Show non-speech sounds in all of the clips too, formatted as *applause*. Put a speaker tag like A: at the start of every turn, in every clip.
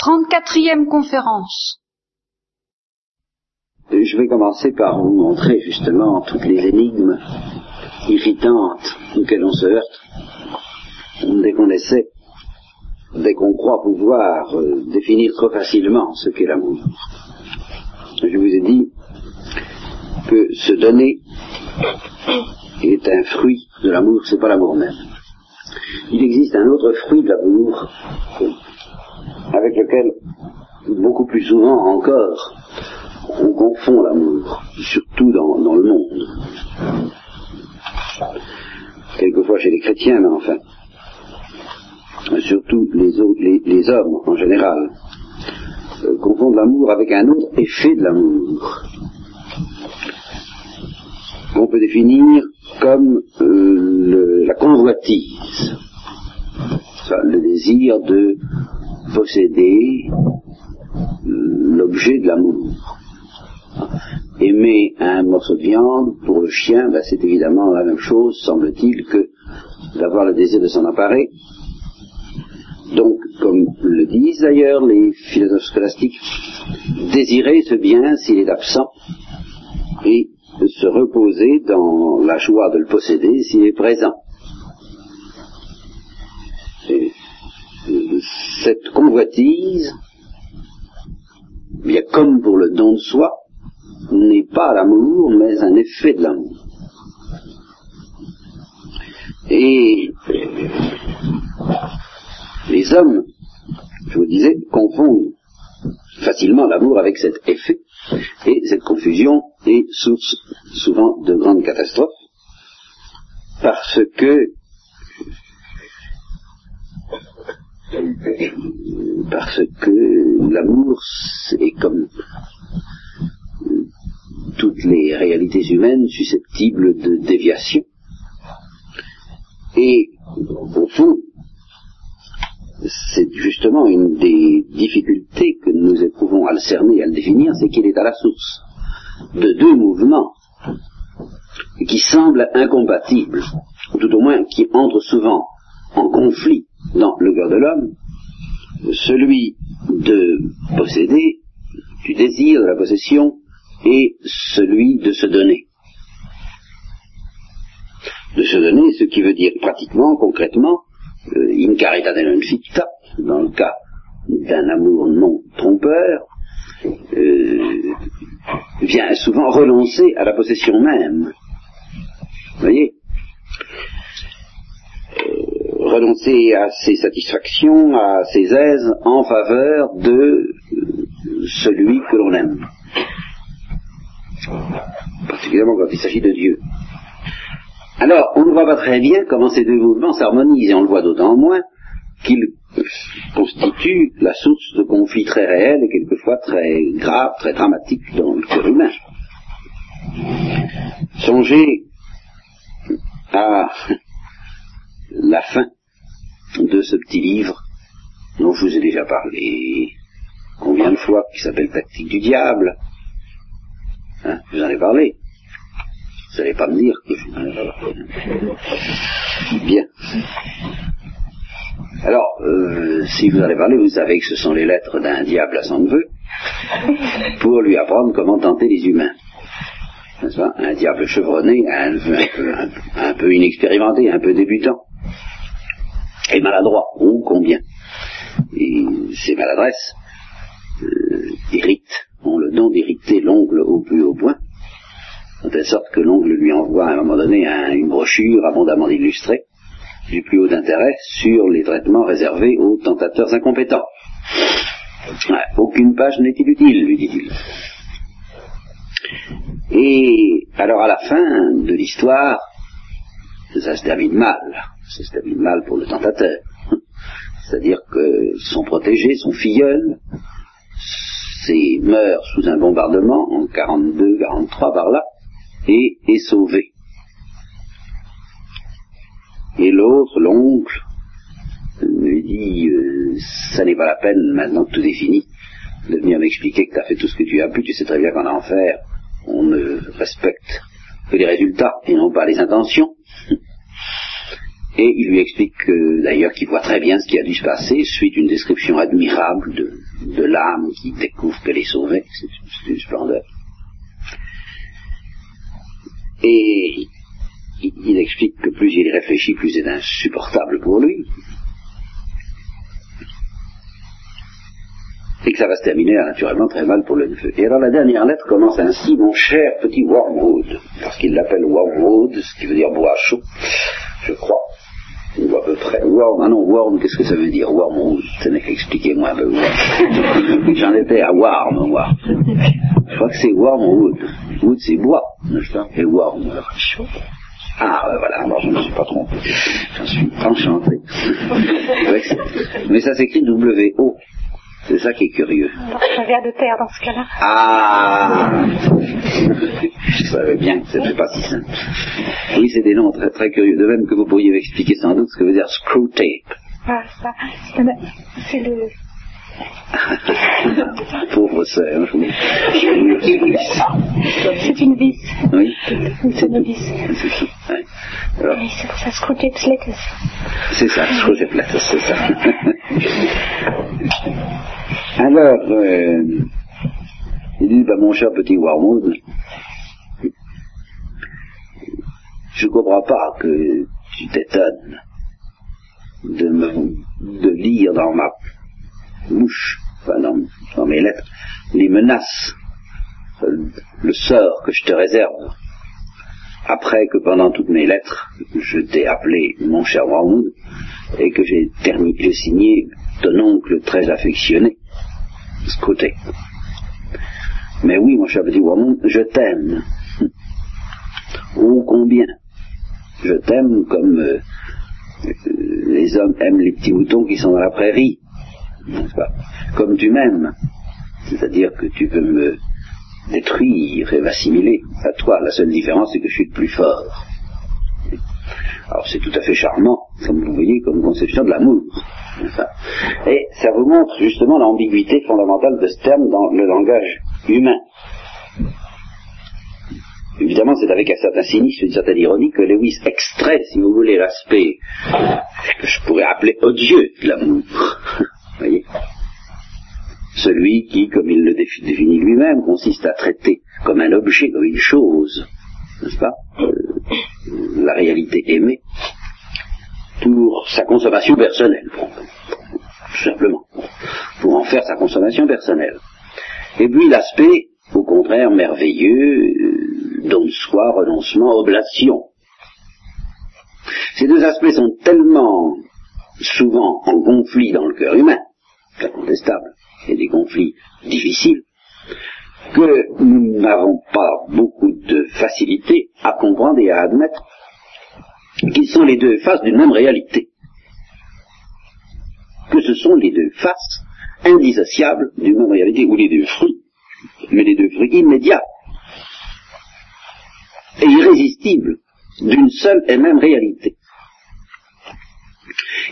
A: 34e conférence.
B: Je vais commencer par vous montrer justement toutes les énigmes irritantes auxquelles on se heurte dès qu'on essaie, dès qu'on croit pouvoir euh, définir trop facilement ce qu'est l'amour. Je vous ai dit que se donner est un fruit de l'amour, c'est pas l'amour même. Il existe un autre fruit de l'amour avec lequel, beaucoup plus souvent encore, on confond l'amour, surtout dans, le monde. Quelquefois chez les chrétiens, mais enfin, surtout les, hommes en général, euh, confondent l'amour avec un autre effet de l'amour, qu'on peut définir comme euh, la convoitise, le désir de posséder l'objet de l'amour. Aimer un morceau de viande, pour le chien, ben, c'est évidemment la même chose, semble-t-il, que d'avoir le désir de s'en emparer. Donc, comme le disent d'ailleurs les philosophes scolastiques, désirer ce bien s'il est absent et se reposer dans la joie de le posséder s'il est présent. Cette convoitise, bien comme pour le don de soi, n'est pas l'amour, mais un effet de l'amour. Et les hommes, je vous disais, confondent facilement l'amour avec cet effet, et cette confusion est source souvent de grandes catastrophes, parce que parce que l'amour est comme toutes les réalités humaines susceptibles de déviation. Et au fond, c'est justement une des difficultés que nous éprouvons à le cerner et à le définir, c'est qu'il est à la source de deux mouvements qui semblent incompatibles, ou tout au moins qui entrent souvent en conflit dans le cœur de l'homme, celui de posséder, du désir de la possession, et celui de se donner. De se donner, ce qui veut dire pratiquement, concrètement, euh, in carita non ficta, dans le cas d'un amour non trompeur, euh, vient souvent renoncer à la possession même. Vous voyez renoncer à ses satisfactions, à ses aises en faveur de celui que l'on aime. Particulièrement quand il s'agit de Dieu. Alors, on ne voit pas très bien comment ces deux mouvements s'harmonisent, et on le voit d'autant moins qu'ils constituent la source de conflits très réels et quelquefois très graves, très dramatiques dans le cœur humain. Songez à *laughs* la fin de ce petit livre dont je vous ai déjà parlé combien de fois, qui s'appelle Tactique du diable. Hein, vous en ai parlé. Vous n'allez pas me dire que je vous en ai parlé. Bien. Alors, euh, si vous en avez parlé, vous savez que ce sont les lettres d'un diable à son neveu pour lui apprendre comment tenter les humains. Un diable chevronné, un peu inexpérimenté, un peu débutant et maladroit, ou combien. Et ces maladresses euh, ont le don d'irriter l'ongle au plus haut point, de telle sorte que l'ongle lui envoie à un moment donné une brochure abondamment illustrée, du plus haut intérêt, sur les traitements réservés aux tentateurs incompétents. aucune page n'est inutile, lui dit-il. Et alors à la fin de l'histoire, ça se termine mal ça se termine mal pour le tentateur. *laughs* C'est-à-dire que son protégé, son filleul, meurt sous un bombardement en 42-43 par là, et est sauvé. Et l'autre, l'oncle, lui dit euh, ça n'est pas la peine maintenant que tout est fini de venir m'expliquer que tu as fait tout ce que tu as pu, tu sais très bien qu'en enfer on ne respecte que les résultats et non pas les intentions. Et il lui explique d'ailleurs qu'il voit très bien ce qui a dû se passer, suite une description admirable de, l'âme qui découvre qu'elle est sauvée. C'est une splendeur. Et il explique que plus il réfléchit, plus c'est insupportable pour lui. Et que ça va se terminer naturellement très mal pour le neveu. Et alors la dernière lettre commence ainsi, mon cher petit Wormwood, parce qu'il l'appelle Wormwood, ce qui veut dire bois chaud, je crois près. Worm, ah non, Worm, qu'est-ce que ça veut dire Wormwood, ça n'est qu'expliquer moi un peu. *laughs* J'en étais à Worm, moi. Je crois que c'est Wormwood. Wood, c'est bois, n'est-ce pas? Et Worm, chaud. Ah, ben voilà, alors je ne me suis pas trompé. J'en suis enchanté. *laughs* Mais ça s'écrit W-O. C'est ça qui est curieux.
C: Ça vient de terre dans ce cas-là.
B: Ah Je savais bien que c'était pas si simple. Oui, c'est des noms très, très curieux. De même que vous pourriez m'expliquer sans doute ce que veut dire screw tape.
C: Ah, ça, c'est le, *laughs*
B: Pauvre sœur.
C: C'est une vis.
B: Oui.
C: C'est une vis.
B: Ouais. Alors,
C: c'est pour ça, screwtape letters.
B: C'est ça, screwtape letters, c'est ça. *laughs* Alors, euh, il dit, bah, mon cher petit Wormwood, je ne comprends pas que tu t'étonnes de, me, de lire dans ma mouche, enfin dans, mes lettres, les menaces, le sort que je te réserve, après que pendant toutes mes lettres, je t'ai appelé mon cher Wormwood, et que j'ai signé ton oncle très affectionné, Mais oui, mon cher petit Wormwood, je t'aime. Oh combien Je t'aime comme euh, les hommes aiment les petits moutons qui sont dans la prairie comme tu m'aimes. C'est-à-dire que tu veux me détruire et m'assimiler à toi. La seule différence, c'est que je suis le plus fort. Alors c'est tout à fait charmant, comme vous voyez, comme conception de l'amour. Et ça vous montre justement l'ambiguïté fondamentale de ce terme dans le langage humain. Évidemment, c'est avec un certain cynisme, une certaine ironie que Lewis extrait, si vous voulez, l'aspect que je pourrais appeler odieux de l'amour *laughs* voyez? Celui qui, comme il le définit lui-même, consiste à traiter comme un objet, comme une chose, n'est-ce pas, euh, la réalité aimée, pour sa consommation personnelle, tout simplement, pour en faire sa consommation personnelle. Et puis l'aspect, au contraire, merveilleux, euh, don de soi, renoncement, oblation. Ces deux aspects sont tellement souvent en conflit dans le cœur humain, incontestable, et des conflits difficiles, que nous n'avons pas beaucoup de facilité à comprendre et à admettre qu'ils sont les deux faces d'une même réalité. Que ce sont les deux faces indissociables d'une même réalité, ou les deux fruits, mais les deux fruits immédiats et irrésistibles d'une seule et même réalité.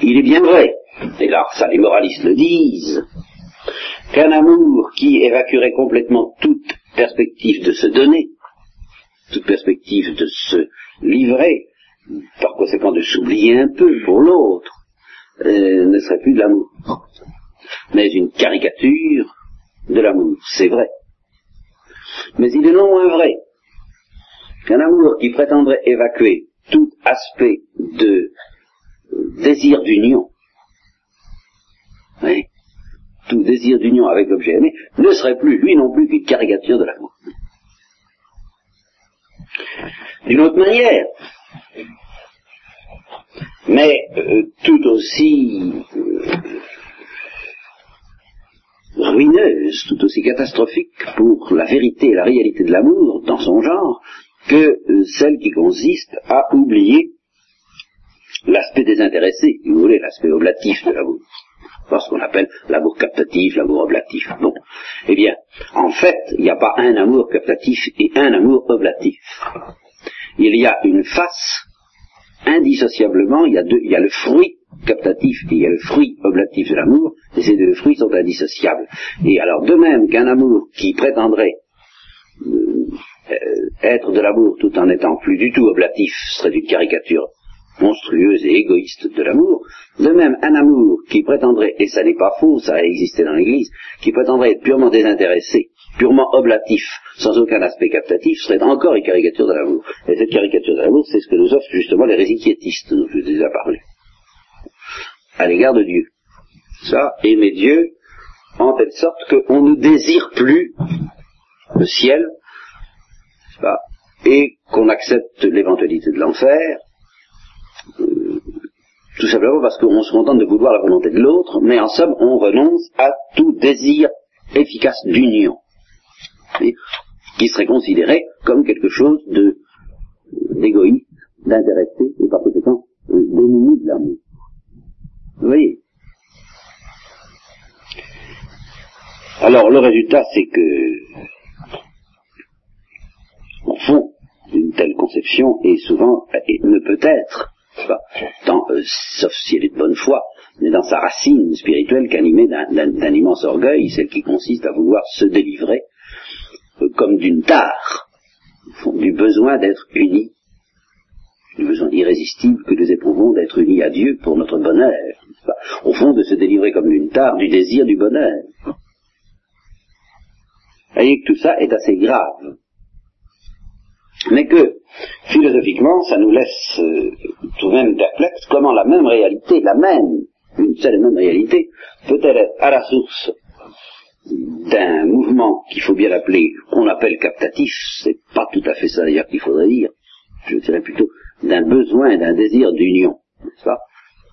B: Il est bien vrai et là ça les moralistes le disent, qu'un amour qui évacuerait complètement toute perspective de se donner, toute perspective de se livrer, par conséquent de s'oublier un peu pour l'autre, euh, ne serait plus de l'amour, mais une caricature de l'amour, c'est vrai. Mais il est non moins vrai qu'un amour qui prétendrait évacuer tout aspect de désir d'union, tout désir d'union avec l'objet aimé, ne serait plus, lui non plus, qu'une caricature de l'amour. D'une autre manière, mais euh, tout aussi euh, ruineuse, tout aussi catastrophique pour la vérité et la réalité de l'amour dans son genre, que euh, celle qui consiste à oublier l'aspect désintéressé, si vous voulez, l'aspect oblatif de l'amour ce qu'on appelle l'amour captatif, l'amour oblatif. Bon. Eh bien, en fait, il n'y a pas un amour captatif et un amour oblatif. Il y a une face, indissociablement, il y a, deux, il y a le fruit captatif et il y a le fruit oblatif de l'amour, et ces deux fruits sont indissociables. Et alors, de même qu'un amour qui prétendrait euh, être de l'amour tout en étant plus du tout oblatif serait une caricature monstrueuse et égoïste de l'amour. De même, un amour qui prétendrait, et ça n'est pas faux, ça a existé dans l'Église, qui prétendrait être purement désintéressé, purement oblatif, sans aucun aspect captatif, serait encore une caricature de l'amour. Et cette caricature de l'amour, c'est ce que nous offrent justement les résiquiétistes dont je vous ai déjà parlé, à l'égard de Dieu. Ça, aimer Dieu, en telle sorte qu'on ne désire plus le ciel, et qu'on accepte l'éventualité de l'enfer, tout simplement parce qu'on se contente de vouloir la volonté de l'autre, mais en somme, on renonce à tout désir efficace d'union, qui serait considéré comme quelque chose d'égoïste, d'intéressé, et par conséquent euh, d'ennemi de l'amour. Vous voyez? Alors le résultat, c'est que, au fond, une telle conception est souvent, ne peut être, euh, sauf si elle est de bonne foi, mais dans sa racine spirituelle qu'animée d'un immense orgueil, celle qui consiste à vouloir se délivrer euh, comme d'une tare, du besoin d'être unis, du besoin irrésistible que nous éprouvons d'être unis à Dieu pour notre bonheur, au fond de se délivrer comme d'une tare du désir du bonheur. Vous voyez que tout ça est assez grave mais que philosophiquement, ça nous laisse euh, tout de même perplexe comment la même réalité, la même, une seule même réalité, peut-elle être à la source d'un mouvement qu'il faut bien appeler, qu'on appelle captatif, c'est pas tout à fait ça d'ailleurs qu'il faudrait dire, je dirais plutôt d'un besoin, d'un désir d'union, n'est-ce pas?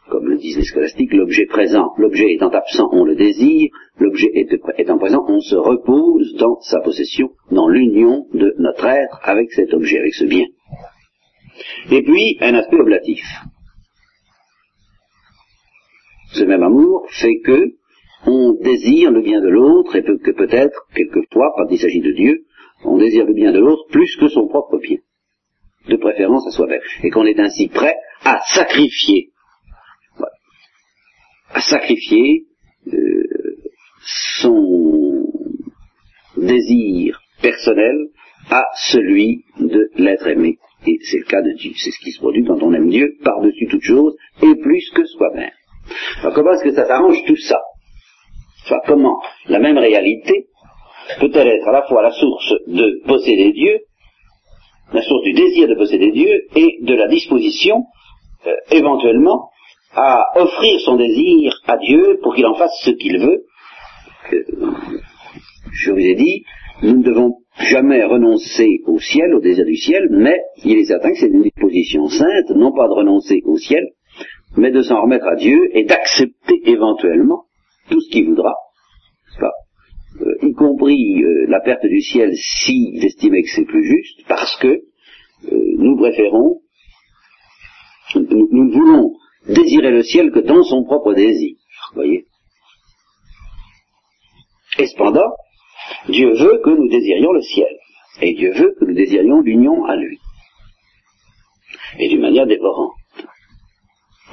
B: Comme le disent les scolastiques, l'objet présent, l'objet étant absent, on le désire, l'objet étant présent, on se repose dans sa possession, dans l'union de notre être avec cet objet, avec ce bien. Et puis, un aspect oblatif. Ce même amour fait que on désire le bien de l'autre et que peut-être, quelquefois, quand il s'agit de Dieu, on désire le bien de l'autre plus que son propre bien, de préférence à soi-même, et qu'on est ainsi prêt à sacrifier à sacrifier euh, son désir personnel à celui de l'être aimé. Et c'est le cas de Dieu. C'est ce qui se produit quand on aime Dieu par-dessus toute chose et plus que soi-même. Alors comment est-ce que ça s'arrange tout ça? Comment la même réalité peut-elle être à la fois la source de posséder Dieu, la source du désir de posséder Dieu et de la disposition, euh, éventuellement, à offrir son désir à Dieu pour qu'il en fasse ce qu'il veut. Je vous ai dit, nous ne devons jamais renoncer au ciel, au désir du ciel, mais il est certain que c'est une disposition sainte, non pas de renoncer au ciel, mais de s'en remettre à Dieu et d'accepter éventuellement tout ce qu'il voudra, euh, y compris euh, la perte du ciel si estimez que c'est plus juste, parce que euh, nous préférons, nous, nous voulons désirer le ciel que dans son propre désir. Voyez Et cependant, Dieu veut que nous désirions le ciel. Et Dieu veut que nous désirions l'union à lui. Et d'une manière dévorante.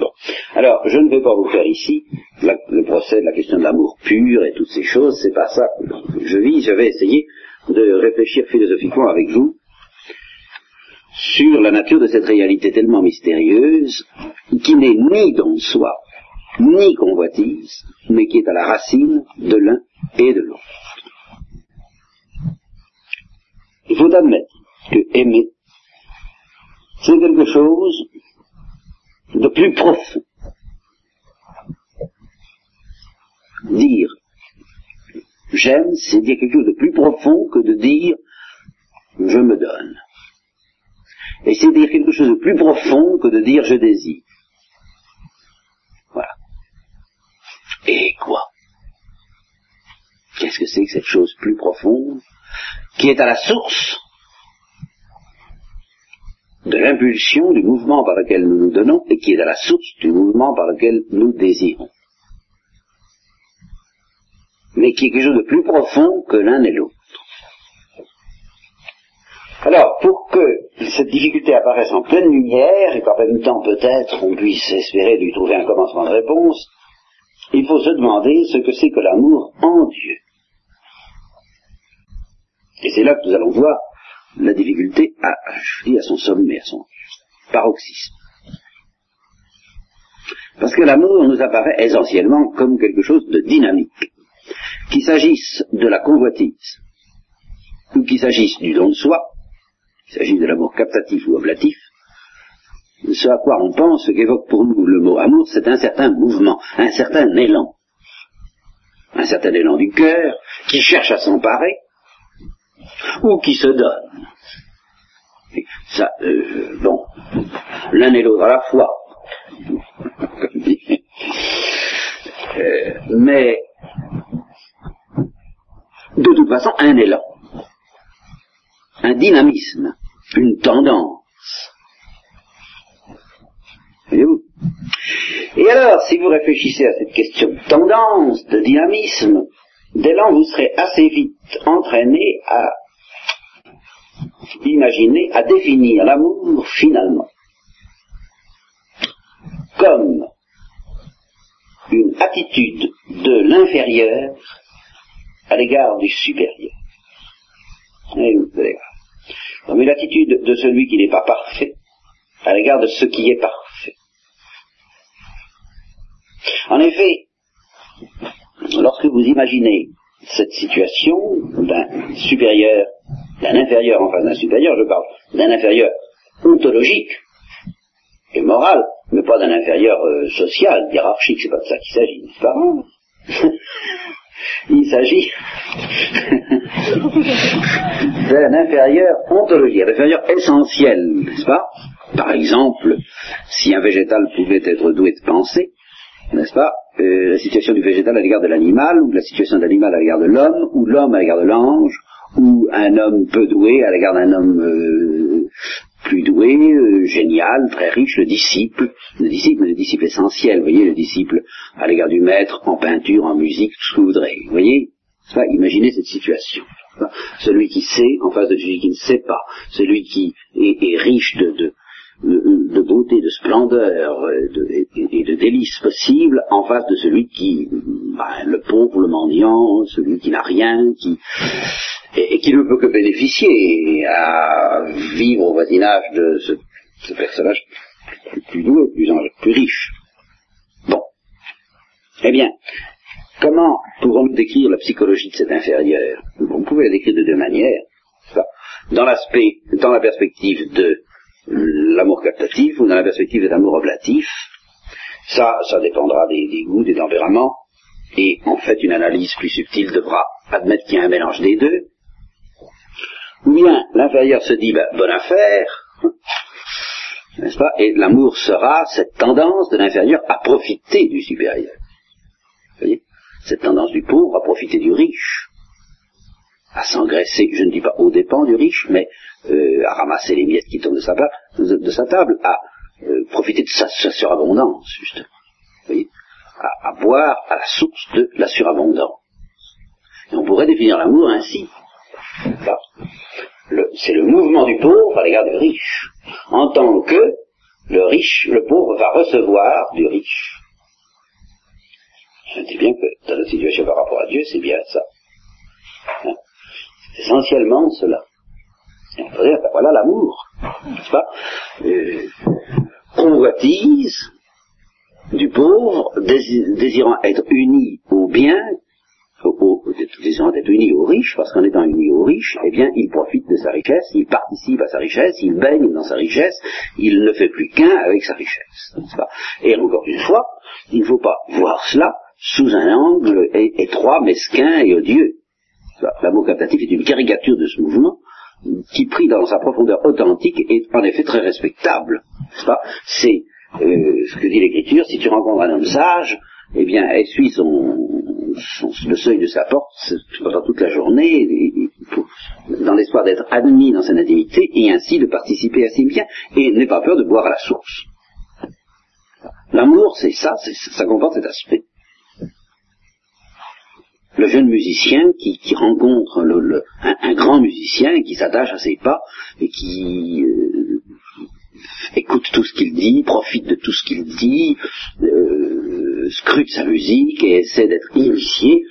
B: Bon. Alors, je ne vais pas vous faire ici le procès de la question de l'amour pur et toutes ces choses, c'est pas ça que je vis, je vais essayer de réfléchir philosophiquement avec vous sur la nature de cette réalité tellement mystérieuse qui n'est ni don soi, ni convoitise, mais qui est à la racine de l'un et de l'autre. Il faut admettre que aimer, c'est quelque chose de plus profond. Dire j'aime, c'est dire quelque chose de plus profond que de dire je me donne. Et c'est dire quelque chose de plus profond que de dire je désire. Voilà. Et quoi? Qu'est-ce que c'est que cette chose plus profonde qui est à la source de l'impulsion du mouvement par lequel nous nous donnons et qui est à la source du mouvement par lequel nous désirons. Mais qui est quelque chose de plus profond que l'un et l'autre. Alors, pour que cette difficulté apparaisse en pleine lumière, et qu'en même temps peut-être on puisse espérer lui trouver un commencement de réponse, il faut se demander ce que c'est que l'amour en Dieu. Et c'est là que nous allons voir la difficulté à, je dis, à son sommet, à son paroxysme. Parce que l'amour nous apparaît essentiellement comme quelque chose de dynamique. Qu'il s'agisse de la convoitise, ou qu'il s'agisse du don de soi, qu'il s'agisse de l'amour captatif ou oblatif, ce à quoi on pense, ce qu'évoque pour nous le mot amour, c'est un certain mouvement, un certain élan. Un certain élan du cœur qui cherche à s'emparer ou qui se donne. Ça, euh, bon, l'un et l'autre à la fois. Euh, mais, de toute façon, un élan, un dynamisme, une tendance. Voyez-vous? Et alors, si vous réfléchissez à cette question de tendance, de dynamisme, d'élan, vous serez assez vite entraîné à imaginer, à définir l'amour finalement comme une attitude de l'inférieur à l'égard du supérieur. Vous allez voir. Donc une attitude de celui qui n'est pas parfait à l'égard de ce qui est parfait. En effet, lorsque vous imaginez cette situation d'un supérieur, d'un inférieur en face d'un supérieur, je parle d'un inférieur ontologique et moral, mais pas d'un inférieur euh, social, hiérarchique, c'est pas de ça qu'il s'agit, n'est-ce pas Il s'agit d'un inférieur ontologique, un inférieur essentiel, n'est-ce pas? Par exemple, si un végétal pouvait être doué de pensée, n'est-ce pas? Euh, La situation du végétal à l'égard de l'animal, ou la situation de l'animal à l'égard de l'homme, ou l'homme à l'égard de l'ange, ou un homme peu doué à l'égard d'un homme euh, plus doué, euh, génial, très riche, le disciple, le disciple, le disciple essentiel, voyez, le disciple à l'égard du maître, en peinture, en musique, tout ce que vous voudrez, vous voyez Imaginez cette situation. Celui qui sait en face de celui qui ne sait pas, celui qui est, riche de, de, de, beauté, de splendeur et de, et de délices possibles en face de celui qui, ben, le pauvre, le mendiant, celui qui n'a rien, qui et, qui ne peut que bénéficier à vivre au voisinage de ce, personnage plus doué, plus, plus riche. Bon. Eh bien, comment pouvons-nous décrire la psychologie de cet inférieur? On pouvait la décrire de deux manières. Dans l'aspect, dans la perspective de l'amour captatif ou dans la perspective de l'amour oblatif. Ça, ça dépendra des, des, goûts, des tempéraments. Et en fait, une analyse plus subtile devra admettre qu'il y a un mélange des deux. Ou bien l'inférieur se dit, ben, bonne affaire, n'est-ce pas Et l'amour sera cette tendance de l'inférieur à profiter du supérieur. Vous voyez Cette tendance du pauvre à profiter du riche, à s'engraisser, je ne dis pas aux dépens du riche, mais euh, à ramasser les miettes qui tombent de sa, de, sa table, à euh, profiter de sa, surabondance, justement. Vous voyez à, à boire à la source de la surabondance. Et on pourrait définir l'amour ainsi c'est le mouvement du pauvre à l'égard du riche, en tant que le riche, le pauvre va recevoir du riche. Je dis bien que dans la situation par rapport à Dieu, c'est bien ça. Hein? C'est essentiellement cela. Ben voilà l'amour, n'est-ce pas? Euh, Convoitise du pauvre, désirant être uni au bien au, désirant d'être uni aux riches, parce qu'en étant uni aux riches, eh bien, il profite de sa richesse, il participe à sa richesse, il baigne dans sa richesse, il ne fait plus qu'un avec sa richesse. Et encore une fois, il ne faut pas voir cela sous un angle étroit, mesquin et odieux. L'amour captatif est une caricature de ce mouvement qui, pris dans sa profondeur authentique, est en effet très respectable. C'est euh, ce que dit l'Écriture, si tu rencontres un homme sage, eh bien, essuie son, le seuil de sa porte pendant toute la journée, dans l'espoir d'être admis dans sa intimité et ainsi de participer à ses biens, et n'aie pas peur de boire à la source. L'amour, c'est ça, ça comporte cet aspect. Le jeune musicien qui, rencontre un, grand musicien qui s'attache à ses pas et qui euh, écoute tout ce qu'il dit, profite de tout ce qu'il dit, euh, scrute sa musique et essaie d'être initié.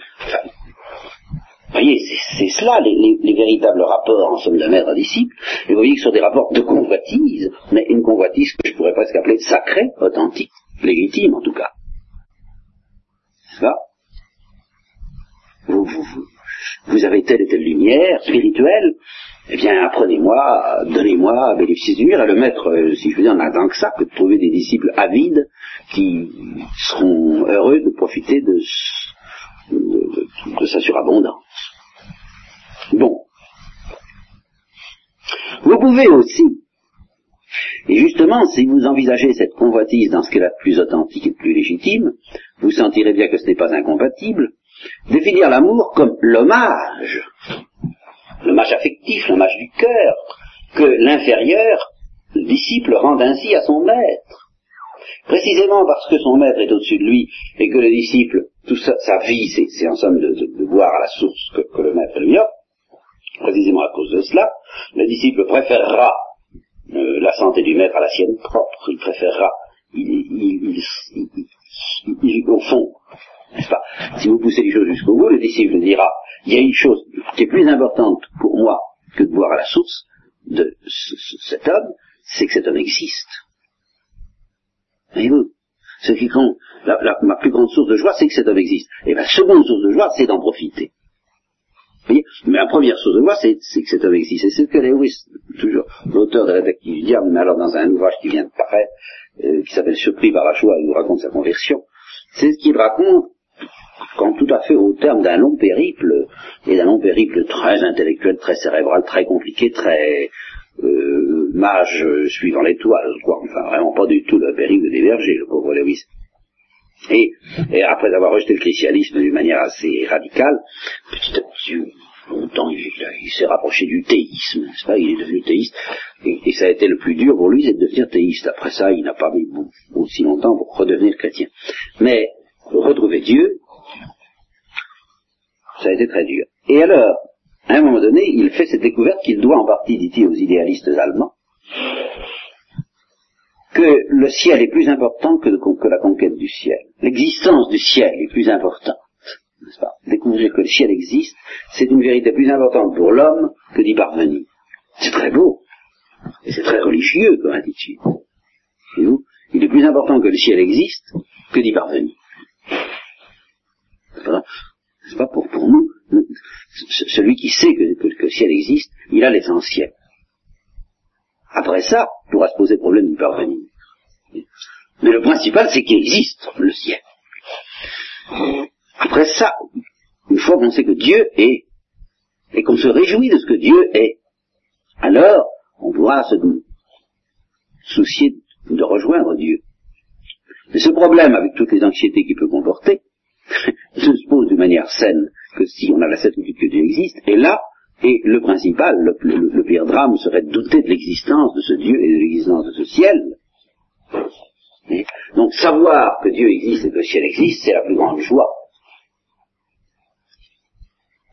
B: Vous voyez, c'est cela les, véritables rapports en somme de maître à disciple. Et vous voyez que ce sont des rapports de convoitise, mais une convoitise que je pourrais presque appeler sacrée, authentique. légitime en tout cas. N'est-ce pas? Vous avez telle et telle lumière spirituelle, eh bien apprenez-moi, donnez-moi bénéfice du à le mettre, euh, si je veux dire, en tant que ça, que de trouver des disciples avides qui seront heureux de profiter de, de, de, de sa surabondance. Bon. Vous pouvez aussi, et justement, si vous envisagez cette convoitise dans ce qui est la plus authentique et plus légitime, vous sentirez bien que ce n'est pas incompatible, définir l'amour comme l'hommage, l'hommage affectif, l'hommage du cœur, que l'inférieur, le disciple, rend ainsi à son maître. Précisément parce que son maître est au-dessus de lui et que le disciple, toute sa, sa vie, c'est en somme de, boire à la source que, le maître lui offre, précisément à cause de cela, le disciple préférera euh, la santé du maître à la sienne propre, il préférera, il, il, il, au fond, n'est-ce pas Si vous poussez les choses jusqu'au bout, le disciple dira, il y a une chose qui est plus importante pour moi que de boire à la source de ce, ce, cet homme, c'est que cet homme existe. Voyez-vous Ce qui compte, ma plus grande source de joie, c'est que cet homme existe. Et ma seconde source de joie, c'est d'en profiter. Voyez Mais la première source de joie, c'est que cet homme existe. Et c'est ce que Lewis, toujours l'auteur de la tactique du diable, mais alors dans un ouvrage qui vient de paraître, euh, qui s'appelle Surpris par la joie, il nous raconte sa conversion, c'est ce qu'il raconte quand tout à fait au terme d'un long périple, et d'un long périple très intellectuel, très cérébral, très compliqué, très euh, mage suivant l'étoile, quoi. Enfin, vraiment pas du tout le périple des bergers, le pauvre Lewis. Et, après avoir rejeté le christianisme d'une manière assez radicale, petit à petit, longtemps, il, s'est rapproché du théisme, n'est-ce Il est devenu théiste, et, et, ça a été le plus dur pour lui, c'est de devenir théiste. Après ça, il n'a pas mis aussi longtemps pour redevenir chrétien. Mais retrouver Dieu, ça a été très dur. Et alors, à un moment donné, il fait cette découverte qu'il doit en partie, dit-il, aux idéalistes allemands, que le ciel est plus important que, la conquête du ciel. L'existence du ciel est plus importante. N'est-ce pas? Découvrir que le ciel existe, c'est une vérité plus importante pour l'homme que d'y parvenir. C'est très beau. Et c'est très religieux comme attitude. vous Il est plus important que le ciel existe que d'y parvenir. C'est pas pour, nous, celui qui sait que, le ciel existe, il a l'essentiel. Après ça, il pourra se poser problème d'y parvenir. Mais le principal, c'est qu'il existe le ciel. Après ça, une fois qu'on sait que Dieu est, et qu'on se réjouit de ce que Dieu est, alors on pourra se soucier de rejoindre Dieu. Mais ce problème, avec toutes les anxiétés qu'il peut comporter, ne se pose d'une manière saine que si on a la certitude que Dieu existe, et là, et le principal, le, pire drame serait de douter de l'existence de ce Dieu et de l'existence de ce ciel. Donc savoir que Dieu existe et que le ciel existe, c'est la plus grande joie.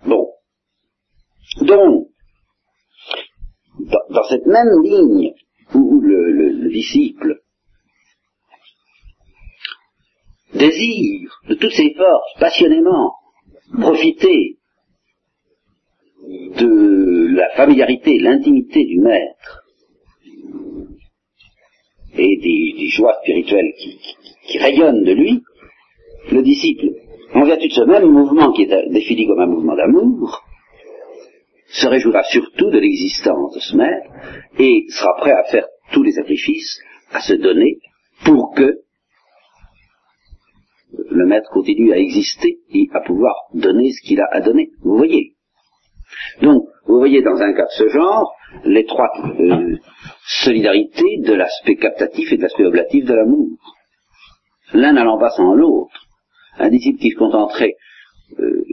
B: Bon. Donc, dans, cette même ligne où le disciple désire de toutes ses forces, passionnément, profiter de la familiarité, l'intimité du maître et des, joies spirituelles qui, rayonnent de lui, le disciple, en vertu de ce même mouvement qui est défini comme un mouvement d'amour, se réjouira surtout de l'existence de ce maître et sera prêt à faire tous les sacrifices, à se donner pour que le maître continue à exister et à pouvoir donner ce qu'il a à donner. Vous voyez? Donc, vous voyez dans un cas de ce genre l'étroite euh, solidarité de l'aspect captatif et de l'aspect oblatif de l'amour. L'un n'allant pas sans l'autre. Un disciple qui se contenterait, euh,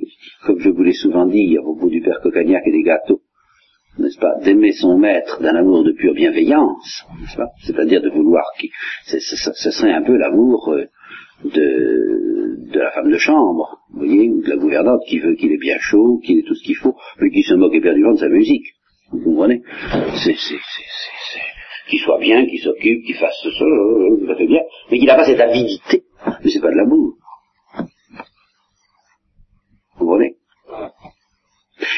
B: comme je vous l'ai souvent dit à propos du père Cocagnac et des gâteaux, n'est-ce pas, d'aimer son maître d'un amour de pure bienveillance, n'est-ce pas, c'est-à-dire de vouloir qu'il, ce serait un peu l'amour euh, de, la femme de chambre, vous voyez, ou de la gouvernante qui veut qu'il ait bien chaud, qu'il ait tout ce qu'il faut, mais qui se moque éperdument de sa musique. Vous comprenez C'est, qu'il soit bien, qu'il s'occupe, qu'il fasse ce, ça fait bien, mais qu'il n'a pas cette avidité. Mais c'est pas de l'amour. Vous comprenez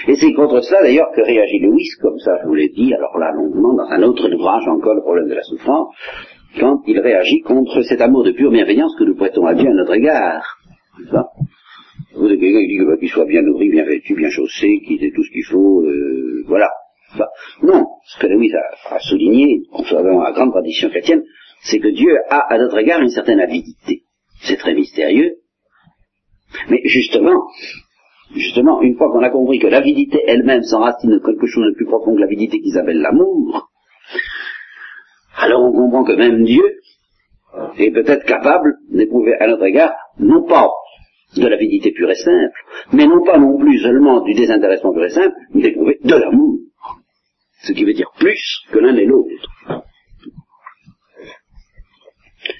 B: Et c'est contre cela d'ailleurs que réagit Louis, comme ça je vous l'ai dit, alors là longuement, dans un autre ouvrage encore, le problème de la souffrance, quand il réagit contre cet amour de pure bienveillance que nous prêtons à Dieu à notre égard. Vous avez quelqu'un qui dit bah, qu'il soit bien nourri, bien vêtu, bien chaussé, qu'il ait tout ce qu'il faut, euh, voilà. Non, ce que Lewis a, souligné, concernant la grande tradition chrétienne, c'est que Dieu a à notre égard une certaine avidité. C'est très mystérieux. Mais justement, justement, une fois qu'on a compris que l'avidité elle-même s'enracine de quelque chose de plus profond que l'avidité qu'ils appellent l'amour, alors on comprend que même Dieu est peut-être capable d'éprouver à notre égard, non pas de l'avidité pure et simple, mais non pas non plus seulement du désintéressement pur et simple, mais d'éprouver de l'amour. Ce qui veut dire plus que l'un et l'autre.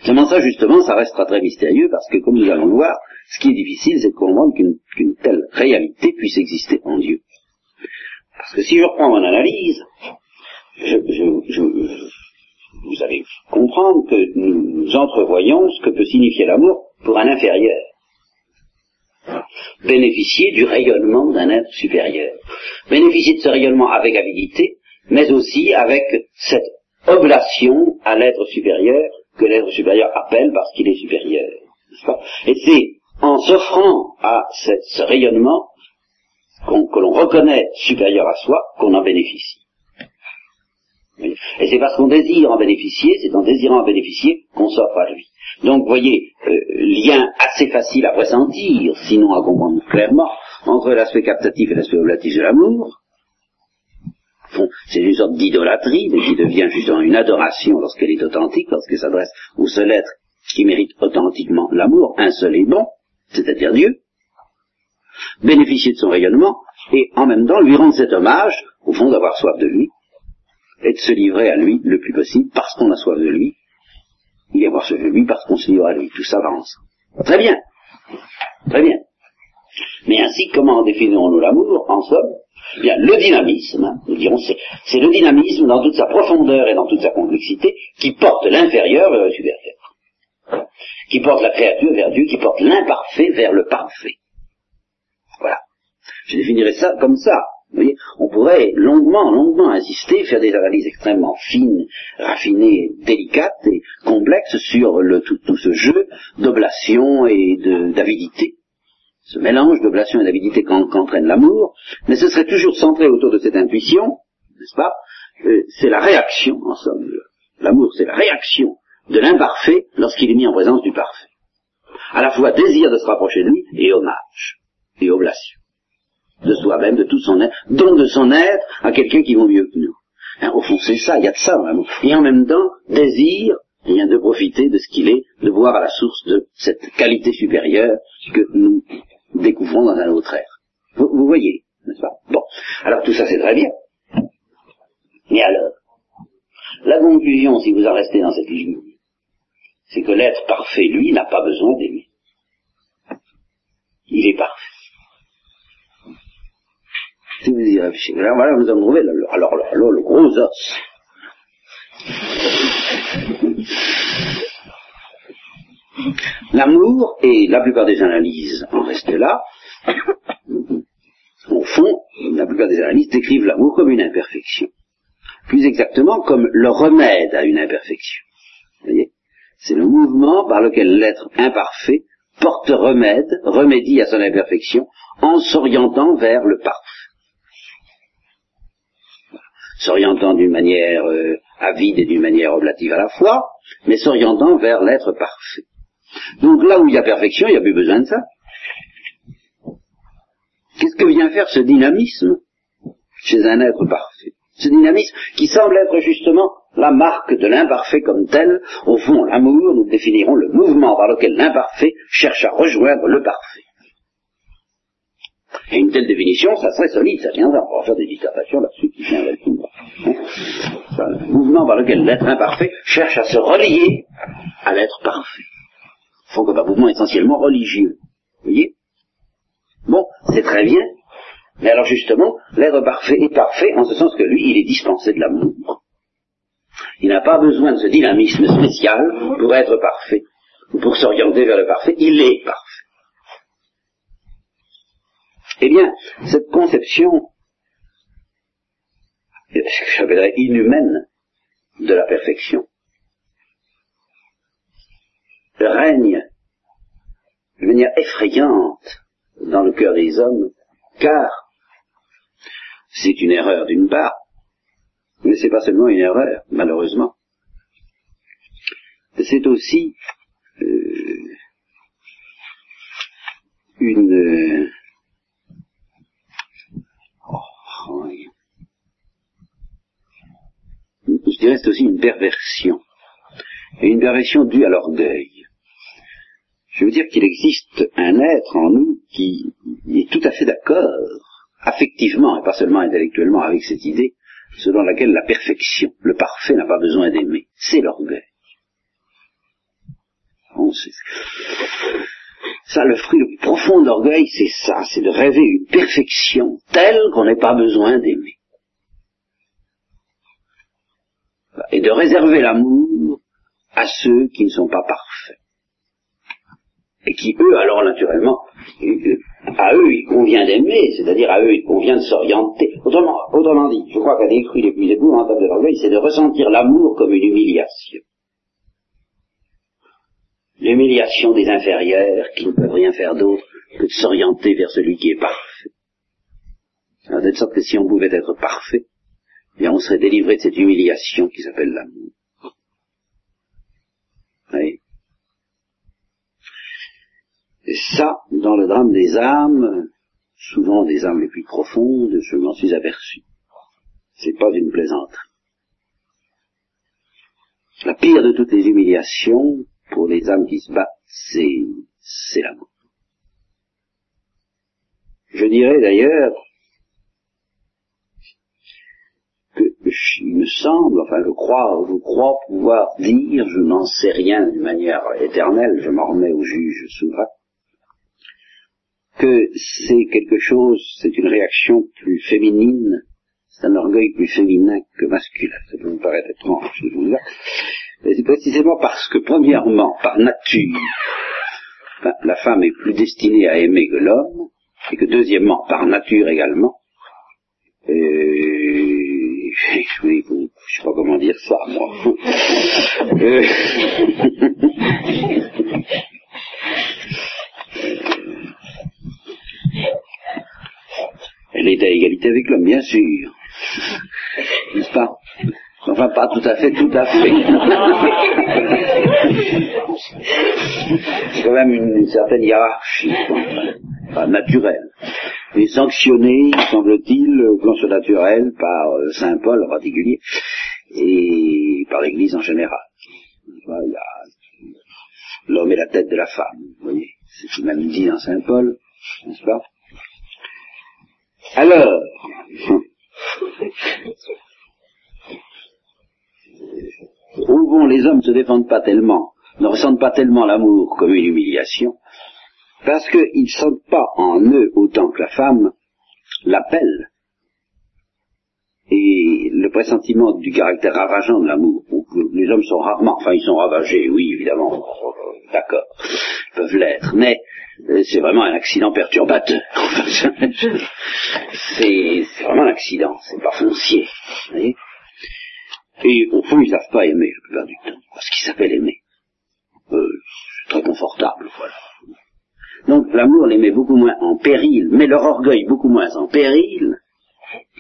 B: Seulement ça, justement, ça restera très mystérieux parce que, comme nous allons le voir, ce qui est difficile, c'est de comprendre qu'une qu'une telle réalité puisse exister en Dieu. Parce que si je reprends mon analyse, je, je- je- vous allez comprendre que nous entrevoyons ce que peut signifier l'amour pour un inférieur. Bénéficier du rayonnement d'un être supérieur. Bénéficier de ce rayonnement avec avidité, mais aussi avec cette oblation à l'être supérieur que l'être supérieur appelle parce qu'il est supérieur. Et c'est en s'offrant à ce rayonnement que l'on reconnaît supérieur à soi qu'on en bénéficie. Et c'est parce qu'on désire en bénéficier, c'est en désirant en bénéficier qu'on s'offre à lui. Donc, vous voyez, euh, lien assez facile à ressentir, sinon à comprendre clairement, entre l'aspect captatif et l'aspect oblatif de l'amour. C'est une sorte d'idolâtrie, mais qui devient justement une adoration lorsqu'elle est authentique, lorsqu'elle s'adresse au seul être qui mérite authentiquement l'amour, un seul et bon, c'est-à-dire Dieu, bénéficier de son rayonnement, et en même temps lui rendre cet hommage, au fond, d'avoir soif de lui, et de se livrer à lui le plus possible parce qu'on a soif de lui, et avoir soif de lui parce qu'on se livre à lui. Tout ça va ensemble. Très bien. Très bien. Mais ainsi, comment définirons-nous l'amour, en somme? Eh Bien, le dynamisme, nous dirons, c'est, c'est le dynamisme dans toute sa profondeur et dans toute sa complexité qui porte l'inférieur vers le supérieur. Qui porte la créature vers Dieu, qui porte l'imparfait vers le parfait. Voilà. Je définirais ça comme ça. On pourrait longuement, longuement insister, faire des analyses extrêmement fines, raffinées, délicates et complexes sur tout, ce jeu d'oblation et d'avidité, ce mélange d'oblation et d'avidité qu'en- qu'entraîne l'amour, mais ce serait toujours centré autour de cette intuition, n'est-ce pas? Euh, C'est la réaction, en somme. L'amour, c'est la réaction de l'imparfait lorsqu'il est mis en présence du parfait. À la fois désir de se rapprocher de lui et hommage et oblation de soi-même, de tout son être, don de son être à quelqu'un qui vaut mieux que nous. Hein, au fond, c'est ça, il y a de ça vraiment. Et en même temps, désir, eh bien, de profiter de ce qu'il est, de voir à la source de cette qualité supérieure que nous découvrons dans un autre être. Vous, vous voyez, n'est-ce pas? Bon, alors tout ça c'est très bien. Mais alors, la conclusion, si vous en restez dans cette ligne, c'est que l'être parfait, lui, n'a pas besoin d'aimer. Il est parfait. Si vous voilà, vous en trouvez le, le- alors, alors, le gros os. L'amour, et la plupart des analyses en restent là, au fond, la plupart des analyses décrivent l'amour comme une imperfection. Plus exactement, comme le remède à une imperfection. Vous voyez? C'est le mouvement par lequel l'être imparfait porte remède, remédie à son imperfection, en s'orientant vers le parfait s'orientant d'une manière euh, avide et d'une manière oblative à la fois, mais s'orientant vers l'être parfait. Donc là où il y a perfection, il n'y a plus besoin de ça. Qu'est-ce que vient faire ce dynamisme chez un être parfait? Ce dynamisme qui semble être justement la marque de l'imparfait comme tel. Au fond, l'amour, nous définirons le mouvement par lequel l'imparfait cherche à rejoindre le parfait. Et une telle définition, ça serait solide, ça viendra. On va faire des dissertations là-dessus qui viendraient tout. Hein le mouvement par lequel l'être imparfait cherche à se relier à l'être parfait. Faut que un mouvement essentiellement religieux. Vous voyez? Bon, c'est très bien. Mais alors justement, l'être parfait est parfait en ce sens que lui, il est dispensé de l'amour. Il n'a pas besoin de ce dynamisme spécial pour être parfait, ou pour s'orienter vers le parfait. Il est parfait. Eh bien, cette conception, ce que j'appellerais inhumaine de la perfection, règne de manière effrayante dans le cœur des hommes, car c'est une erreur d'une part, mais c'est pas seulement une erreur, malheureusement. C'est aussi euh, une euh, oh, oui. Je dirais c'est aussi une perversion et une perversion due à l'orgueil. Je veux dire qu'il existe un être en nous qui est tout à fait d'accord, affectivement et pas seulement intellectuellement, avec cette idée, selon laquelle la perfection, le parfait n'a pas besoin d'aimer. C'est l'orgueil. ça, le fruit le plus profond de l'orgueil, c'est ça, c'est de rêver une perfection telle qu'on n'ait pas besoin d'aimer. Et de réserver l'amour à ceux qui ne sont pas parfaits et qui, eux, alors naturellement, à eux, il convient d'aimer, c'est-à-dire à eux, il convient de s'orienter. Autrement, dit, je crois qu'un des crues les plus épouvantables de l'orgueil, c'est de ressentir l'amour comme une humiliation. L'humiliation des inférieurs qui ne peuvent rien faire d'autre que de s'orienter vers celui qui est parfait. De sorte que si on pouvait être parfait, bien on serait délivré de cette humiliation qui s'appelle l'amour. Et ça, dans le drame des âmes, souvent des âmes les plus profondes, je m'en suis aperçu. C'est pas une plaisanterie. La pire de toutes les humiliations, pour les âmes qui se battent, c'est l'amour. Je dirais d'ailleurs que il me semble, enfin je crois, je crois pouvoir dire, je n'en sais rien d'une manière éternelle, je m'en remets au juge souverain, que c'est quelque chose, c'est une réaction plus féminine, c'est un orgueil plus féminin que masculin. Ça peut vous paraître étrange, ce que là. Mais c'est précisément parce que, premièrement, par nature, la femme est plus destinée à aimer que l'homme, et que, deuxièmement, par nature également, euh, je ne sais pas comment dire ça, moi. euh, Elle est à égalité avec l'homme, bien sûr. N'est-ce pas? Enfin, pas tout à fait, tout à fait. C'est quand même une, certaine hiérarchie, enfin, naturelle. Et sanctionnée, semble-t-il, au plan naturel, par euh, Saint Paul en particulier, et par l'Église en général. L'homme est la tête de la femme, vous voyez. C'est même dit dans Saint Paul, n'est-ce pas? Alors, *laughs* où vont les hommes ne se défendent pas tellement, ne ressentent pas tellement l'amour comme une humiliation, parce qu'ils ne sentent pas en eux autant que la femme l'appel et le pressentiment du caractère ravageant de l'amour. Les hommes sont rarement, enfin ils sont ravagés, oui évidemment, d'accord, ils peuvent l'être, mais euh, c'est vraiment un accident perturbateur. *laughs* c'est vraiment un accident, c'est pas foncier. Voyez Et au fond, ils savent pas aimer la plupart du temps. Ce qui s'appelle aimer. Euh, c'est très confortable, voilà. Donc l'amour les met beaucoup moins en péril, mais leur orgueil beaucoup moins en péril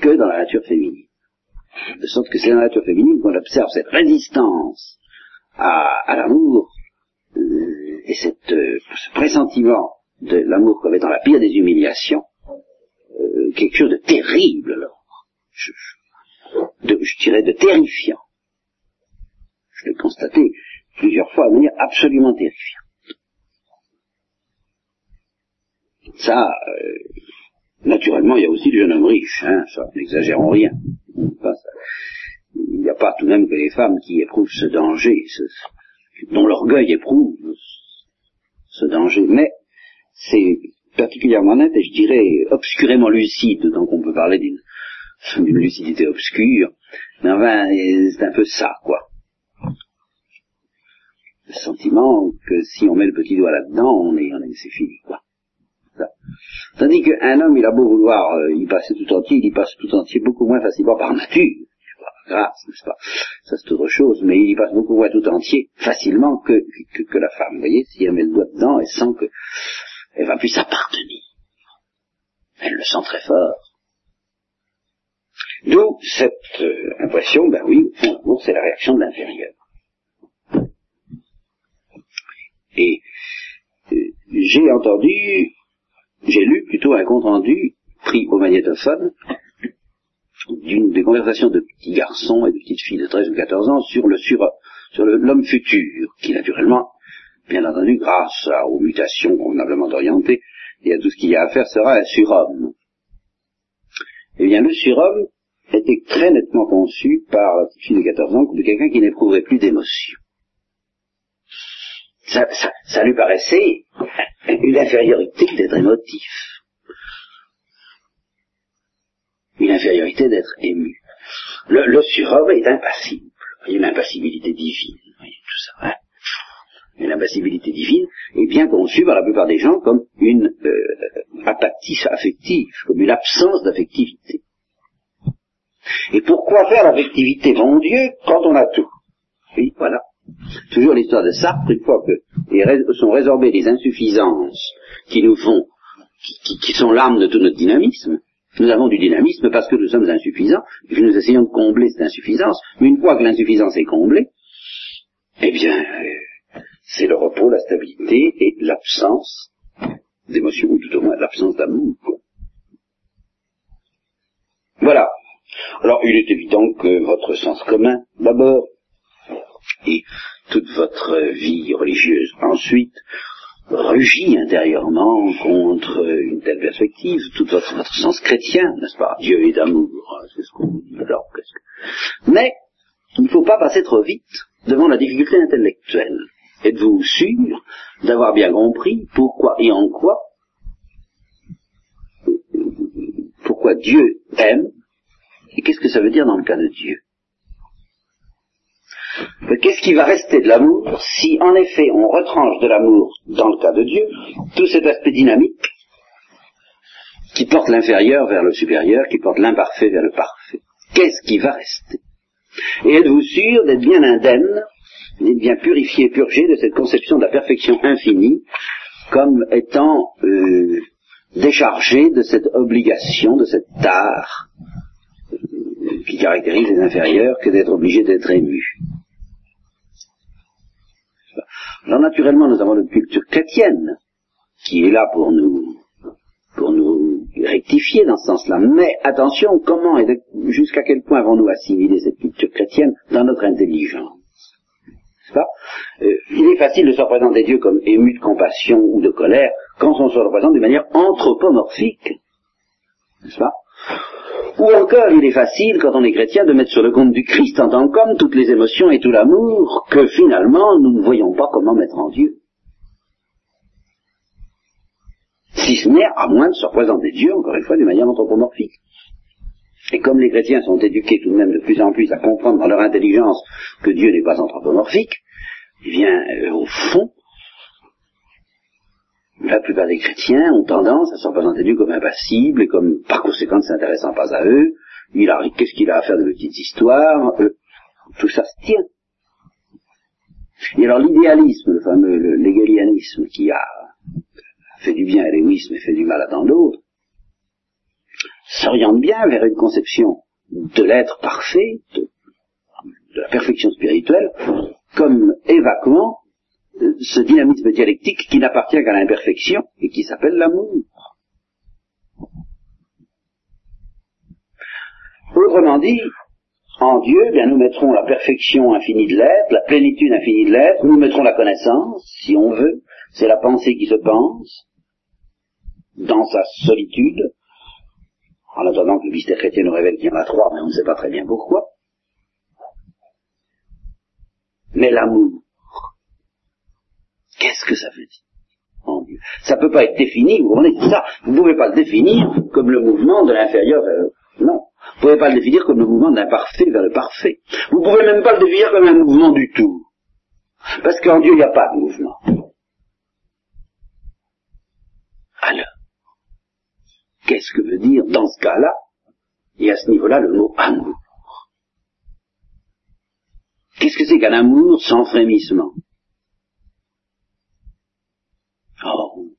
B: que dans la nature féminine. De sorte que c'est dans la nature féminine qu'on observe cette résistance à, l'amour euh, et euh, ce pressentiment de l'amour comme étant la pire des humiliations, euh, quelque chose de terrible alors, je, de, je dirais de terrifiant. Je l'ai constaté plusieurs fois de manière absolument terrifiante. Ça, naturellement, il y a aussi le jeune homme riche, hein, ça, n'exagérons rien. il n'y a pas tout de même que les femmes qui éprouvent ce danger, ce, dont l'orgueil éprouve ce danger, mais c'est particulièrement net et je dirais obscurément lucide, donc on peut parler d'une lucidité obscure, mais enfin c'est un peu ça, quoi. Le sentiment que si on met le petit doigt là-dedans, on est, on est c'est fini, quoi. Tandis qu'un homme, il a beau vouloir euh, y passer tout entier, il y passe tout entier beaucoup moins facilement par nature. grâce, n'est-ce pas? Ça c'est autre chose, mais il y passe beaucoup moins tout entier, facilement, que, que, que la femme. Vous voyez, si elle met le doigt dedans, elle sent que elle va plus s'appartenir. Elle le sent très fort. D'où cette euh, impression, ben oui, c'est la réaction de l'inférieur. Et euh, j'ai entendu, j'ai lu plutôt un compte rendu pris au magnétophone d'une des conversations de petits garçons et de petites filles de 13 ou 14 ans sur le sur, sur l'homme futur, qui naturellement, bien entendu, grâce aux mutations convenablement orientées et à tout ce qu'il y a à faire, sera un surhomme. Eh bien, le surhomme était très nettement conçu par la petite fille de 14 ans comme quelqu'un qui n'éprouverait plus d'émotion. Ça, ça, ça lui paraissait une infériorité d'être émotif. Une infériorité d'être ému. Le, le surhomme est impassible. Une impassibilité divine. Voyez, tout ça. Hein une divine est bien conçue par la plupart des gens comme une euh, apathie affective, comme une absence d'affectivité. Et pourquoi faire l'affectivité, mon Dieu, quand on a tout Oui, voilà. Toujours l'histoire de Sartre, une fois que sont résorbées les insuffisances qui nous font, qui, sont l'âme de tout notre dynamisme, nous avons du dynamisme parce que nous sommes insuffisants, et que nous essayons de combler cette insuffisance, mais une fois que l'insuffisance est comblée, eh bien, euh, c'est le repos, la stabilité et l'absence d'émotion, ou tout au moins l'absence d'amour. Voilà. Alors, il est évident que votre sens commun, d'abord, et toute votre vie religieuse ensuite, rugit intérieurement contre une telle perspective, tout votre, votre sens chrétien, n'est-ce pas? Dieu est d'amour, hein, c'est ce qu'on dit alors. Que... Mais il ne faut pas passer trop vite devant la difficulté intellectuelle. Êtes-vous sûr d'avoir bien compris pourquoi et en quoi pourquoi Dieu aime et qu'est-ce que ça veut dire dans le cas de Dieu? Qu'est-ce qui va rester de l'amour si en effet on retranche de l'amour dans le cas de Dieu tout cet aspect dynamique qui porte l'inférieur vers le supérieur, qui porte l'imparfait vers le parfait? Qu'est-ce qui va rester? Et êtes-vous sûr d'être bien indemne, d'être bien purifié, purgé de cette conception de la perfection infinie comme étant euh, déchargé de cette obligation, de cette tare qui caractérise les inférieurs que d'être obligé d'être ému? Alors naturellement, nous avons notre culture chrétienne qui est là pour nous, pour nous rectifier dans ce sens-là. Mais attention, comment et jusqu'à quel point avons-nous assimilé cette culture chrétienne dans notre intelligence? Pas? Euh, Il est facile de se représenter Dieu comme ému de compassion ou de colère quand on se représente de manière anthropomorphique. N'est-ce pas? Ou encore, il est facile, quand on est chrétien, de mettre sur le compte du Christ en tant qu'homme toutes les émotions et tout l'amour que finalement nous ne voyons pas comment mettre en Dieu. Si ce n'est à moins de se représenter Dieu, encore une fois, de manière anthropomorphique. Et comme les chrétiens sont éduqués tout de même de plus en plus à comprendre dans leur intelligence que Dieu n'est pas anthropomorphique, eh bien, euh, au fond, la plupart des chrétiens ont tendance à se représenter Dieu comme impassible et comme par conséquent ne s'intéressant pas à eux. Il a, qu'est-ce qu'il a à faire de petites histoires euh, Tout ça se tient. Et alors l'idéalisme, le fameux l'égalianisme qui a fait du bien à l'égoïsme et fait du mal à tant d'autres, s'oriente bien vers une conception de l'être parfait, de, de la perfection spirituelle, comme évacuant ce dynamisme dialectique qui n'appartient qu'à l'imperfection et qui s'appelle l'amour. Autrement dit, en Dieu, eh bien, nous mettrons la perfection infinie de l'être, la plénitude infinie de l'être, nous mettrons la connaissance, si on veut, c'est la pensée qui se pense, dans sa solitude, en attendant que le mystère chrétien nous révèle qu'il y en a trois, mais on ne sait pas très bien pourquoi. Mais l'amour, Qu'est-ce que ça veut dire? En Dieu Ça ne peut pas être défini, vous comprenez, ça. Vous ne pouvez pas le définir comme le mouvement de l'inférieur vers le... Non. Vous ne pouvez pas le définir comme le mouvement d'un parfait vers le parfait. Vous ne pouvez même pas le définir comme un mouvement du tout. Parce qu'en Dieu, il n'y a pas de mouvement. Alors, qu'est-ce que veut dire dans ce cas-là, et à ce niveau-là, le mot amour Qu'est-ce que c'est qu'un amour sans frémissement Oh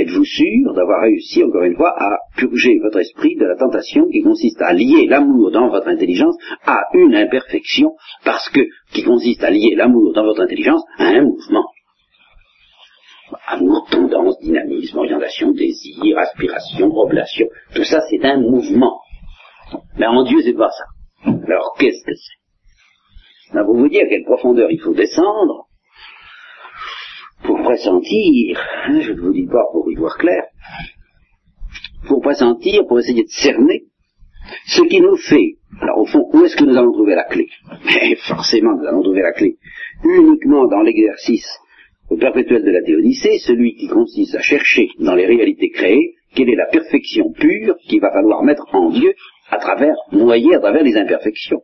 B: Êtes-vous sûr d'avoir réussi, encore une fois, à purger votre esprit de la tentation qui consiste à lier l'amour dans votre intelligence à une imperfection, parce que, qui consiste à lier l'amour dans votre intelligence à un mouvement? Amour, tendance, dynamisme, orientation, désir, aspiration, oblation, tout ça c'est un mouvement. Mais en Dieu c'est pas ça. Alors qu'est-ce que c'est? Ben, Vous dites à quelle profondeur il faut descendre pour pressentir, hein, je ne vous dis pas pour y voir clair, pour pressentir, pour essayer de cerner ce qui nous fait. Alors au fond, où est-ce que nous allons trouver la clé? *laughs* Mais forcément, nous allons trouver la clé uniquement dans l'exercice perpétuel de la théodicée, celui qui consiste à chercher dans les réalités créées quelle est la perfection pure qu'il va falloir mettre en Dieu à travers, noyer à travers les imperfections.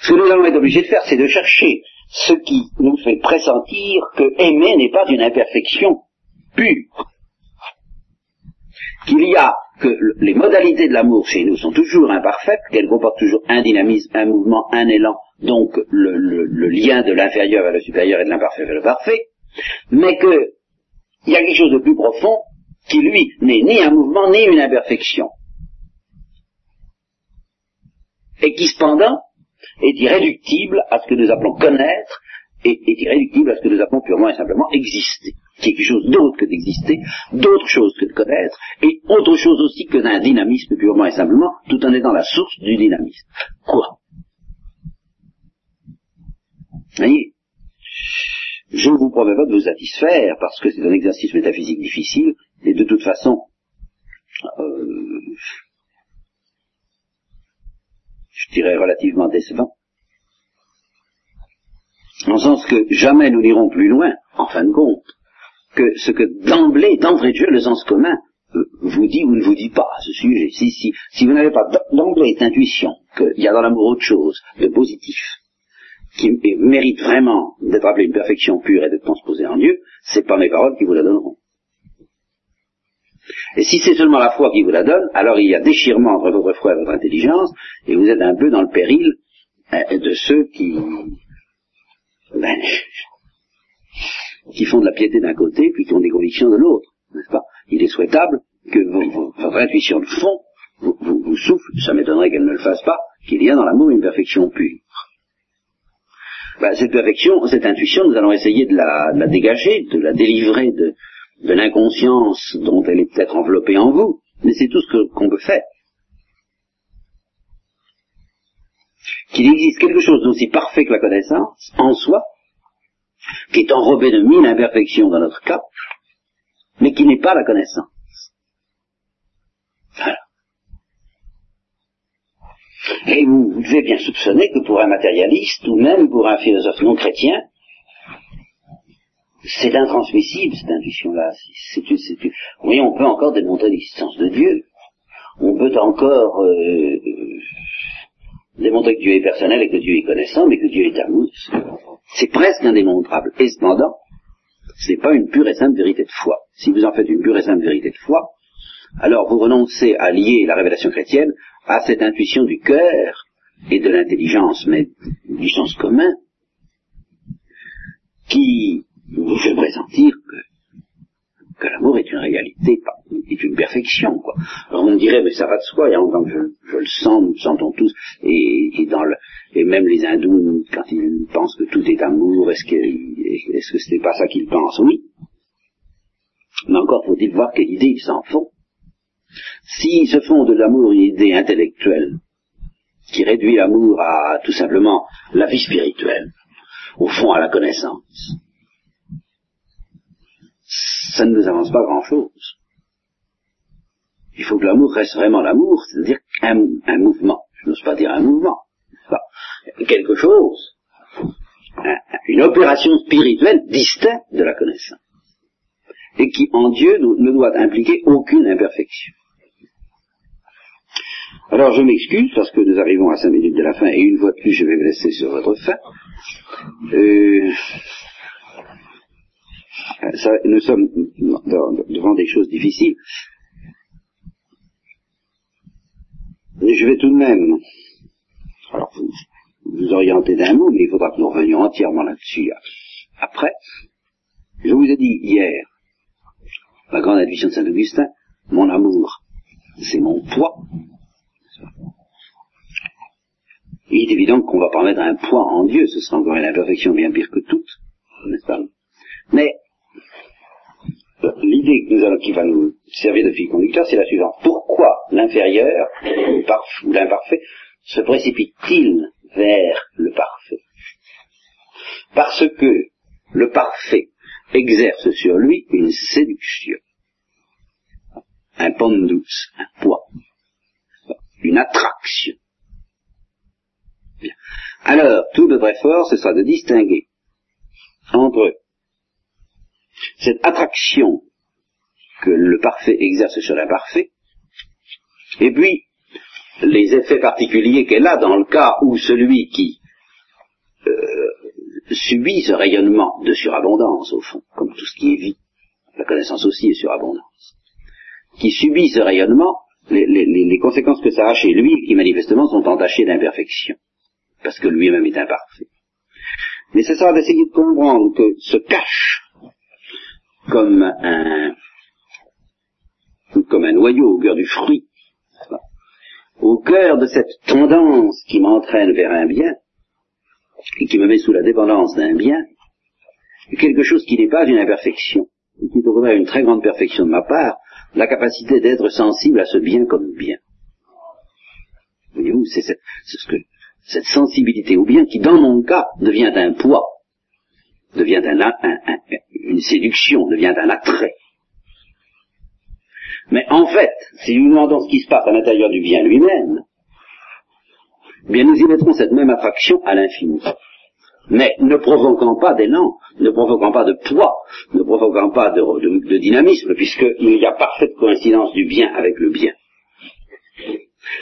B: Ce que nous allons être obligés de faire, c'est de chercher ce qui nous fait pressentir que aimer n'est pas une imperfection pure. Qu'il y a que les modalités de l'amour chez nous sont toujours imparfaites, qu'elles comportent toujours un dynamisme, un mouvement, un élan, donc le, le lien de l'inférieur vers le supérieur et de l'imparfait vers le parfait, mais qu'il y a quelque chose de plus profond qui, lui, n'est ni un mouvement ni une imperfection. Et qui, cependant, est irréductible à ce que nous appelons connaître et est irréductible à ce que nous appelons purement et simplement exister. Quelque chose d'autre que d'exister, d'autre chose que de connaître, et autre chose aussi que d'un dynamisme purement et simplement, tout en étant la source du dynamisme. Quoi? Voyez? Je ne vous promets pas de vous satisfaire, parce que c'est un exercice métaphysique difficile, et de toute façon, euh, je dirais relativement décevant. En sens que jamais nous n'irons plus loin, en fin de compte, que ce que d'emblée, d'entrée de jeu, le sens commun euh, vous dit ou ne vous dit pas à ce sujet. Si, vous n'avez pas d'emblée d'intuition qu'il y a dans l'amour autre chose de positif, qui mérite vraiment d'être appelé une perfection pure et d'être transposée en Dieu, c'est pas mes paroles qui vous la donneront. Et si c'est seulement la foi qui vous la donne, alors il y a déchirement entre votre foi et votre intelligence, et vous êtes un peu dans le péril euh, de ceux qui, ben, qui font de la piété d'un côté, puis qui ont des convictions de l'autre, n'est-ce pas? Il est souhaitable que votre intuition de fond vous, vous, souffle, ça m'étonnerait qu'elle ne le fasse pas, qu'il y a dans l'amour une perfection pure. Ben, cette perfection, cette intuition, nous allons essayer de la, de la dégager, de la délivrer de, de l'inconscience dont elle est peut-être enveloppée en vous, mais c'est tout ce qu'on peut faire. Qu'il existe quelque chose d'aussi parfait que la connaissance, en soi, qui est enrobé de mille imperfections dans notre cas, mais qui n'est pas la connaissance. Voilà. Et vous, vous devez bien soupçonner que pour un matérialiste, ou même pour un philosophe non chrétien, c'est intransmissible cette intuition-là. Oui, on peut encore démontrer l'existence de Dieu. On peut encore euh, démontrer que Dieu est personnel et que Dieu est connaissant, mais que Dieu est amour. C'est presque indémontrable. Et cependant, ce n'est pas une pure et simple vérité de foi. Si vous en faites une pure et simple vérité de foi, alors vous renoncez à lier la révélation chrétienne à cette intuition du cœur et de l'intelligence, mais du sens commun, qui vous fait pressentir que, que l'amour est une réalité, est une perfection. Quoi. Alors on dirait, mais ça va de soi, y a longtemps que je, le sens, nous le sentons tous, et, dans le, et même les hindous, quand ils pensent que tout est amour, est-ce que est-ce que ce n'est pas ça qu'ils pensent? Oui. Mais encore faut-il voir quelle idée ils s'en font. S'ils se font de l'amour une idée intellectuelle, qui réduit l'amour à tout simplement la vie spirituelle, au fond à la connaissance, ça ne nous avance pas grand-chose. Il faut que l'amour reste vraiment l'amour, c'est-à-dire un, mouvement. Je n'ose pas dire un mouvement. Quelque chose, une opération spirituelle distincte de la connaissance. Et qui, en Dieu, ne doit impliquer aucune imperfection. Alors je m'excuse parce que nous arrivons à cinq minutes de la fin et une fois de plus je vais me laisser sur votre fin. Euh, nous sommes devant des choses difficiles. Je vais tout de même, alors vous, vous orienter d'un mot, mais il faudra que nous revenions entièrement là-dessus après. Je vous ai dit hier, la grande intuition de Saint-Augustin, mon amour, c'est mon poids. Il est évident qu'on va pas mettre un poids en Dieu, ce sera encore une imperfection bien pire que toute, n'est-ce pas? Mais qui va nous servir de fil conducteur, c'est la suivante. Pourquoi l'inférieur ou l'imparfait se précipite-t-il vers le parfait? Parce que le parfait exerce sur lui une séduction, un douce, un poids, une attraction. Alors, tout notre effort, ce sera de distinguer entre cette attraction que le parfait exerce sur l'imparfait, et puis les effets particuliers qu'elle a dans le cas où celui qui euh, subit ce rayonnement de surabondance, au fond, comme tout ce qui est vie, la connaissance aussi est surabondance, qui subit ce rayonnement, les, conséquences que ça a chez lui, qui manifestement sont entachées d'imperfection, parce que lui-même est imparfait. Mais ça d'essayer de comprendre que se cache comme un, comme un noyau au cœur du fruit, au cœur de cette tendance qui m'entraîne vers un bien, et qui me met sous la dépendance d'un bien, quelque chose qui n'est pas une imperfection, et qui devrait une très grande perfection de ma part, la capacité d'être sensible à ce bien comme bien. Voyez-vous, c'est ce que, cette sensibilité au bien qui, dans mon cas, devient un poids, devient un, une séduction, devient un attrait. Mais en fait, si nous demandons ce qui se passe à l'intérieur du bien lui-même, bien nous y mettrons cette même attraction à l'infini. Mais ne provoquant pas d'élan, ne provoquant pas de poids, ne provoquant pas de, de dynamisme, puisqu'il y a parfaite coïncidence du bien avec le bien.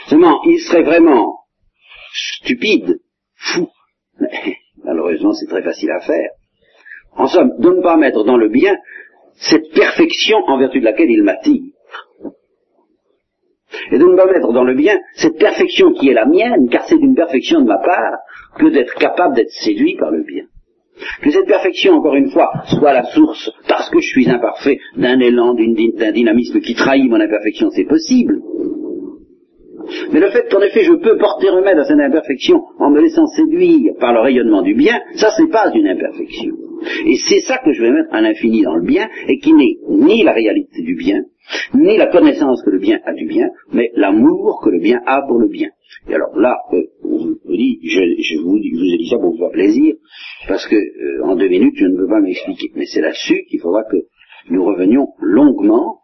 B: Seulement, il serait vraiment stupide, fou, mais malheureusement c'est très facile à faire, en somme, de ne pas mettre dans le bien cette perfection en vertu de laquelle il m'attire et de ne pas mettre dans le bien cette perfection qui est la mienne, car c'est une perfection de ma part, que d'être capable d'être séduit par le bien. Que cette perfection, encore une fois, soit la source, parce que je suis imparfait, d'un élan, d'un dynamisme qui trahit mon imperfection, c'est possible. Mais le fait qu'en effet je peux porter remède à cette imperfection en me laissant séduire par le rayonnement du bien, ça c'est pas une imperfection. Et c'est ça que je vais mettre à l'infini dans le bien, et qui n'est ni la réalité du bien, ni la connaissance que le bien a du bien, mais l'amour que le bien a pour le bien. Et alors là, euh, je, vous, ai dit ça pour vous faire plaisir, parce que euh, en deux minutes, je ne peux pas m'expliquer. Mais c'est là-dessus qu'il faudra que nous revenions longuement,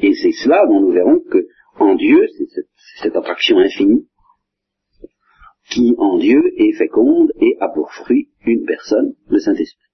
B: et c'est cela dont nous verrons que en Dieu, c'est cette attraction infinie, qui en Dieu est féconde et a pour fruit une personne, le Saint-Esprit.